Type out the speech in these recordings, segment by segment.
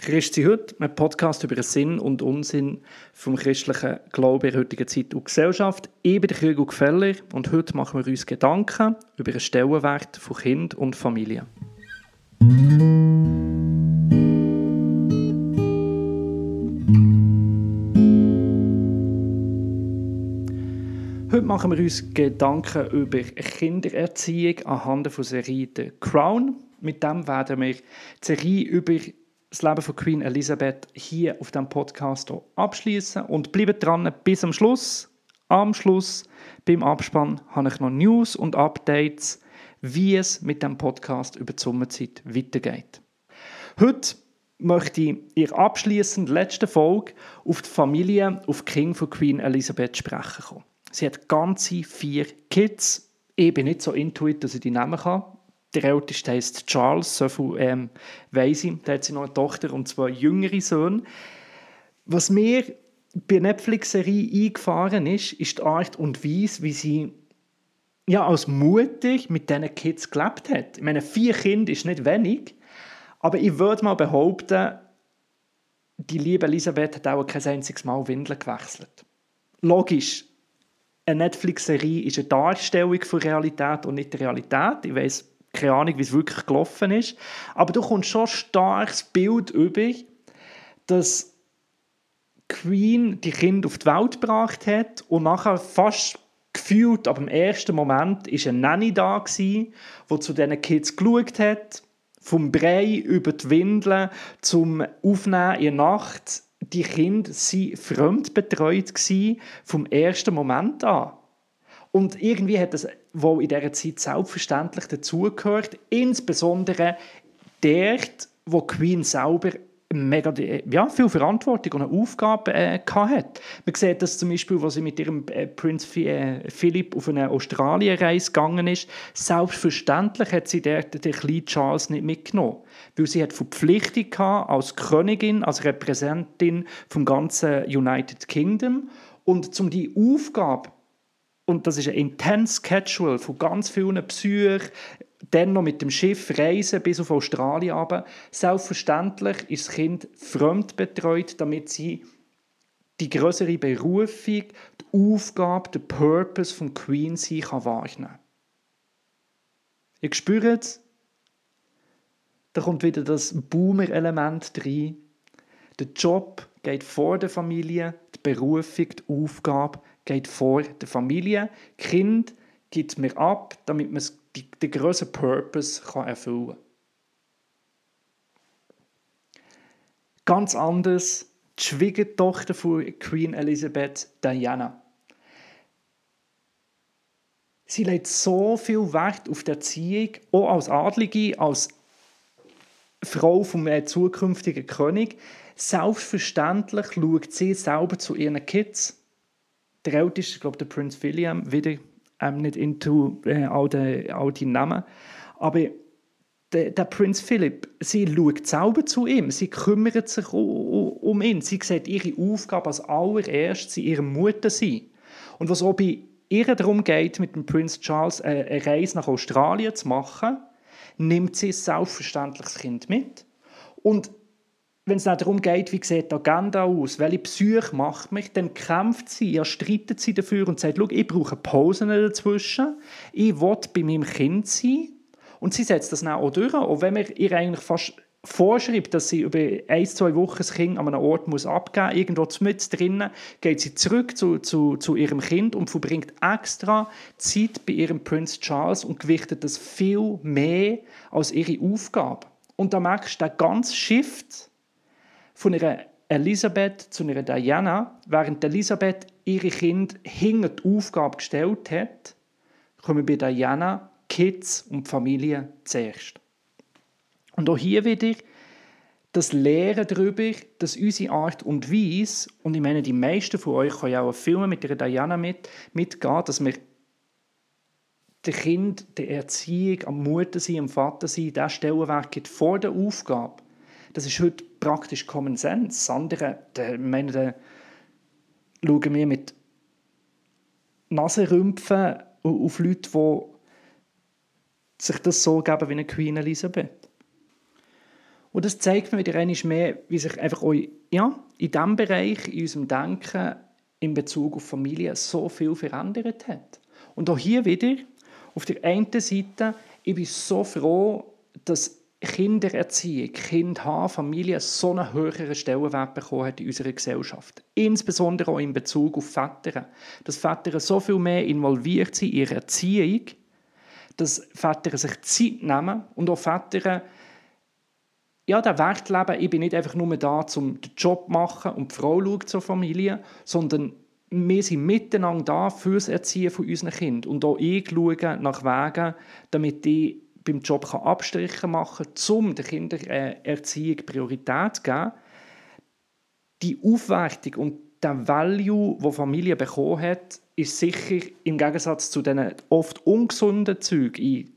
Christi heute, ein Podcast über den Sinn und Unsinn vom christlichen Glauben in der heutigen Zeit und Gesellschaft. Ich bin der Hugo Gefeller und heute machen wir uns Gedanken über den Stellenwert von Kind und Familie. Heute machen wir uns Gedanken über Kindererziehung anhand der Serie «The Crown». Mit dem werden wir die Serie über das Leben von Queen Elizabeth hier auf dem Podcast abschließen und bleibt dran bis am Schluss. Am Schluss, beim Abspann, habe ich noch News und Updates, wie es mit dem Podcast über die Sommerzeit weitergeht. Heute möchte ich in der abschließenden letzten Folge auf die Familie, auf King von Queen Elizabeth sprechen kommen. Sie hat ganze vier Kids. Ich bin nicht so intuit, dass ich die nehmen kann. Der älteste heißt Charles, so viel ähm, weiss ich. Da hat sie noch eine Tochter und zwei jüngere Söhne. Was mir bei Netflix-Serie eingefahren ist, ist die Art und Weise, wie sie ja, als Mutter mit diesen Kids gelebt hat. Ich meine, vier Kinder ist nicht wenig, aber ich würde mal behaupten, die liebe Elisabeth hat auch kein einziges Mal Windeln gewechselt. Logisch, eine Netflix-Serie ist eine Darstellung von Realität und nicht Realität. Ich weiß keine Ahnung, wie es wirklich gelaufen ist. Aber du kommst schon ein starkes Bild über, dass Queen die Kinder auf die Welt gebracht hat und nachher fast gefühlt, aber im ersten Moment ist eine Nanny da gewesen, die zu diesen Kids geschaut hat, vom Brei über die Windeln zum Aufnehmen in der Nacht. Die Kinder waren fremdbetreut vom ersten Moment an. Und irgendwie hat das wohl in dieser Zeit selbstverständlich dazugehört, insbesondere dort, wo Queen selber mega ja, viel Verantwortung und eine Aufgabe äh, hatte. Man sieht das zum Beispiel, als sie mit ihrem äh, Prinz äh, Philipp auf eine Australienreise gegangen ist. Selbstverständlich hat sie dort den kleinen Charles nicht mitgenommen, weil sie hat Verpflichtung hatte als Königin, als Repräsentantin vom ganzen United Kingdom und um die Aufgabe und das ist ein intense Schedule von ganz vielen Psychen, dann noch mit dem Schiff reisen bis auf Australien runter. Selbstverständlich ist das Kind fremdbetreut, damit sie die größere Berufung, die Aufgabe, den Purpose von Queen sie kann wahrnehmen Ihr spürt es? Da kommt wieder das Boomer-Element rein. Der Job geht vor der Familie, die Berufung, die Aufgabe geht vor der Familie. Kind gibt mir ab, damit man den größeren Purpose kann erfüllen kann. Ganz anders die Schwiegertochter von Queen Elizabeth, Diana. Sie legt so viel Wert auf die Erziehung, auch als Adlige, als Frau vom äh, zukünftigen König. Selbstverständlich schaut sie selber zu ihren Kids der älteste, glaube, der Prinz William, wieder ähm, nicht into äh, all, die, all die Namen. Aber der, der Prinz Philipp, sie schaut selber zu ihm, sie kümmert sich um, um ihn, sie sieht ihre Aufgabe als allererstes in ihrer Mutter sein. Und was auch bei ihr darum geht, mit dem Prinz Charles äh, eine Reise nach Australien zu machen, nimmt sie selbstverständlich das Kind mit. Und wenn es darum geht, wie sieht die Agenda aus, welche Psyche macht mich, dann kämpft sie, ja, streitet sie dafür und sagt, ich brauche Pausen dazwischen, ich will bei meinem Kind sein. Und sie setzt das dann auch durch, auch wenn man ihr eigentlich fast vorschreibt, dass sie über ein, zwei Wochen das Kind an einem Ort muss abgeben muss, irgendwo mit drinnen, geht sie zurück zu, zu, zu ihrem Kind und verbringt extra Zeit bei ihrem Prinz Charles und gewichtet das viel mehr als ihre Aufgabe. Und da merkst du, der ganze Shift, von einer Elisabeth zu einer Diana, während Elisabeth ihre Kinder hinter die Aufgabe gestellt hat, kommen bei Diana Kids und Familie zuerst. Und auch hier wieder das Lehren darüber, dass unsere Art und Weise, und ich meine, die meisten von euch können ja auch Filme mit der Diana mit, mitgehen, dass wir dem Kind der Erziehung, am Mutter sein, am Vater sein, der Stellenwert gibt vor der Aufgabe. Das ist heute praktisch Common Sense. Andere, da, meine, da schauen wir mit Nasenrümpfen auf Leute, die sich das so geben wie eine Queen Elisabeth. Und das zeigt mir wieder einmal mehr, wie sich einfach auch, ja, in diesem Bereich, in unserem Denken in Bezug auf Familie so viel verändert hat. Und auch hier wieder, auf der einen Seite, ich bin so froh, dass Kindererziehung, Kind haben, Familie so einen höheren Stellenwert bekommen hat in unserer Gesellschaft. Insbesondere auch in Bezug auf Väter. Dass Väter so viel mehr involviert sind in ihrer Erziehung, dass Väter sich Zeit nehmen und auch Väter ja, den Wert leben, ich bin nicht einfach nur da, um den Job zu machen und die Frau zur Familie, sondern wir sind miteinander da für das Erziehen von unseren Kindern. Und auch ich schaue nach Wegen, damit die beim Job Abstriche machen kann, um der Kindererziehung Priorität zu geben. Die Aufwertung und der Value, den Familie bekommen hat, ist sicher im Gegensatz zu den oft ungesunden Zügen in,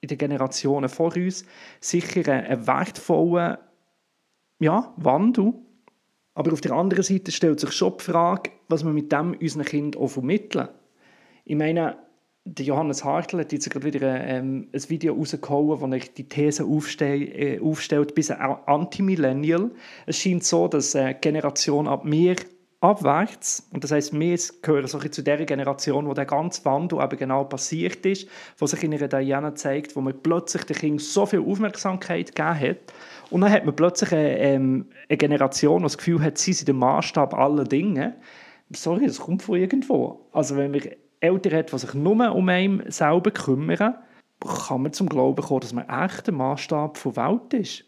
in den Generationen vor uns sicher ein wertvoller ja, Wandel. Aber auf der anderen Seite stellt sich schon die Frage, was wir mit dem unseren Kindern auch vermitteln. Ich meine, der Johannes Hartl hat jetzt gerade wieder ähm, ein Video rausgehauen, wo er die These aufstell, äh, aufstellt, bis ein Anti-Millennial. Es scheint so, dass äh, Generation ab mir abwärts, und das heißt, wir gehören so zu der Generation, wo der ganze Wandel eben genau passiert ist, wo sich in ihrer Diana zeigt, wo man plötzlich den Kindern so viel Aufmerksamkeit gegeben hat. Und dann hat man plötzlich eine, ähm, eine Generation, die das Gefühl hat, sie sind der Maßstab aller Dinge. Sorry, das kommt von irgendwo. Also wenn wir Eltern hat, die sich nur um einen selber kümmern, kann man zum Glauben kommen, dass man echt der Maßstab der Welt ist.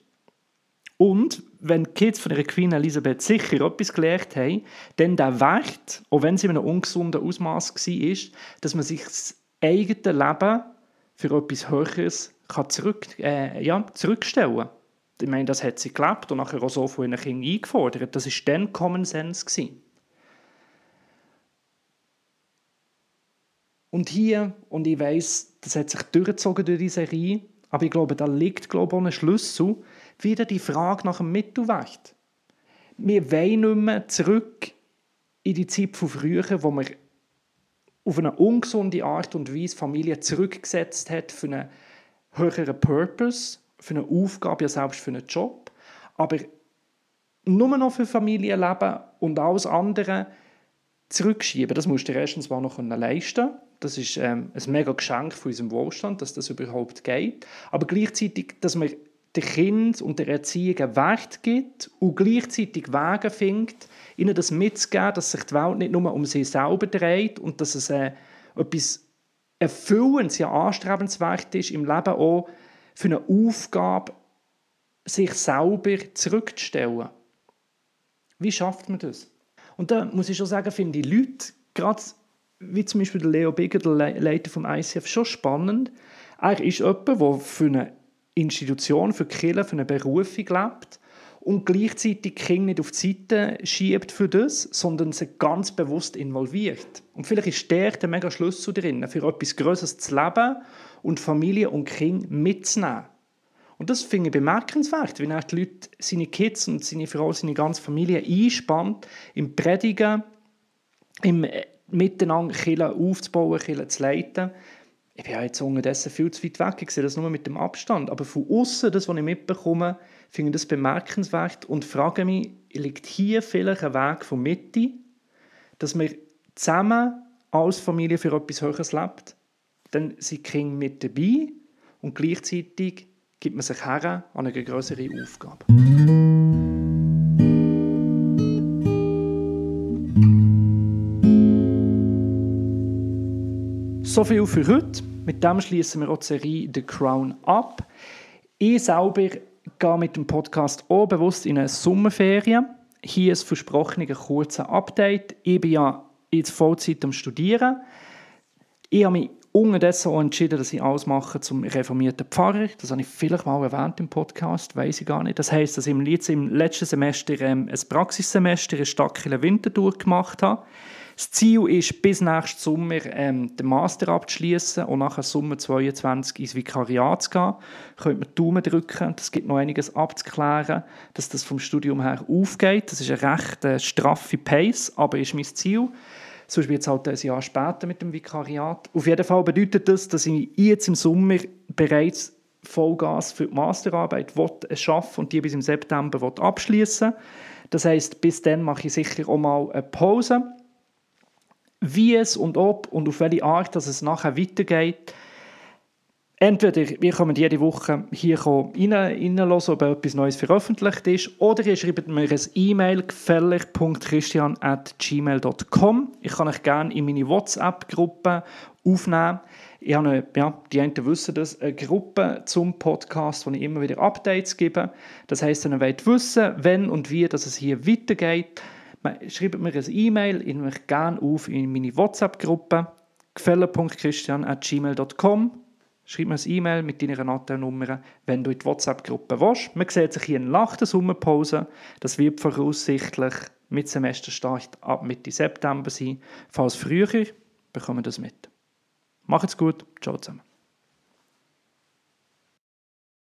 Und wenn die Kids von ihrer Queen Elisabeth sicher etwas gelernt haben, dann der Wert, auch wenn sie in einem ungesunden Ausmaß war, dass man sich das eigene Leben für etwas Höheres kann zurück, äh, ja, zurückstellen kann. Ich meine, das hat sie gelebt und nachher auch so von ihren Kindern eingefordert. Das war dann Common Sense. Gewesen. Und hier, und ich weiß, das hat sich durchgezogen durch die Serie, aber ich glaube, da liegt glaube ich, auch ein Schlüssel, wieder die Frage nach dem Mittelweg. Wir wollen nicht mehr zurück in die Zeit von früher, wo man auf eine ungesunde Art und Weise Familie zurückgesetzt hat für einen höheren Purpose, für eine Aufgabe, ja selbst für einen Job, aber nur noch für Familienleben und alles andere zurückschieben. Das musst du erstens mal noch leisten das ist ähm, ein mega Geschenk von unserem Wohlstand, dass das überhaupt geht. Aber gleichzeitig, dass man den Kind und der Erziehung einen Wert gibt und gleichzeitig Wege findet, ihnen das mitzugeben, dass sich die Welt nicht nur um sie selber dreht und dass es äh, etwas Erfüllendes, ja anstrebenswert ist, im Leben auch für eine Aufgabe, sich selber zurückzustellen. Wie schafft man das? Und da muss ich schon sagen, finde ich Leute, gerade wie zum Beispiel Leo Bigger, der Leiter vom ICF, schon spannend. Er ist jemand, der für eine Institution, für Kirche, für eine Berufung lebt und gleichzeitig Kinder nicht auf die Seite schiebt für das, sondern sie ganz bewusst involviert. Und vielleicht ist der der mega Schlüssel drin, für etwas Größeres zu leben und Familie und Kinder mitzunehmen. Und das finde ich bemerkenswert, wie er die Leute, seine Kids und seine Frau, seine ganze Familie einspannt im Predigen, im miteinander Kirche aufzubauen, Kirche zu leiten. Ich bin ja jetzt unterdessen viel zu weit weg, ich sehe das nur mit dem Abstand. Aber von außen, das, was ich mitbekomme, finde ich das bemerkenswert und frage mich, liegt hier vielleicht ein Weg von Mitte, dass wir zusammen als Familie für etwas Höheres lebt? Dann sind die Kinder mit dabei und gleichzeitig gibt man sich her an eine größere Aufgabe. So viel für heute. Mit dem schließen wir auch die Serie The Crown ab. Ich selber gehe mit dem Podcast auch bewusst in eine Sommerferien. Hier ist versprochen ein kurzes Update. Ich bin ja jetzt Vollzeit am Studieren. Ich habe mich unterdessen auch entschieden, dass ich ausmache zum reformierten Pfarrer. Das habe ich vielleicht mal erwähnt im Podcast, weiß ich gar nicht. Das heißt, dass ich im letzten Semester ähm, ein Praxissemester in Stadtkirche Winterthur gemacht habe. Das Ziel ist, bis nächsten Sommer ähm, den Master abzuschließen und nachher Sommer 22 ins Vikariat zu gehen. Könnt man Daumen drücken. Es gibt noch einiges abzuklären, dass das vom Studium her aufgeht. Das ist eine recht äh, straffe Pace, aber ist mein Ziel. Sonst wird es halt ein Jahr später mit dem Vikariat. Auf jeden Fall bedeutet das, dass ich jetzt im Sommer bereits Vollgas für die Masterarbeit schaffen und die bis im September abschließen Das heißt, bis dann mache ich sicher auch mal eine Pause. Wie es und ob und auf welche Art dass es nachher weitergeht, Entweder wir kommen jede Woche hier rein, reinhören, ob etwas Neues veröffentlicht ist, oder ihr schreibt mir ein E-Mail gefällig.christian.gmail.com. Ich kann euch gerne in meine WhatsApp-Gruppe aufnehmen. Ich habe eine, ja, die einen wissen das, eine Gruppe zum Podcast, wo ich immer wieder Updates gebe. Das heisst, ihr wollt wissen, wenn und wie dass es hier weitergeht, schreibt mir ein E-Mail, ich nehme euch gerne auf in meine WhatsApp-Gruppe gefällig.christian.gmail.com Schreib mir ein E-Mail mit deiner Natennummer, wenn du in die WhatsApp-Gruppe willst. Man sieht sich hier nach der Sommerpause. Das wird voraussichtlich mit Semesterstart ab Mitte September sein. Falls früher, bekommen wir das mit. Macht's gut. Ciao zusammen.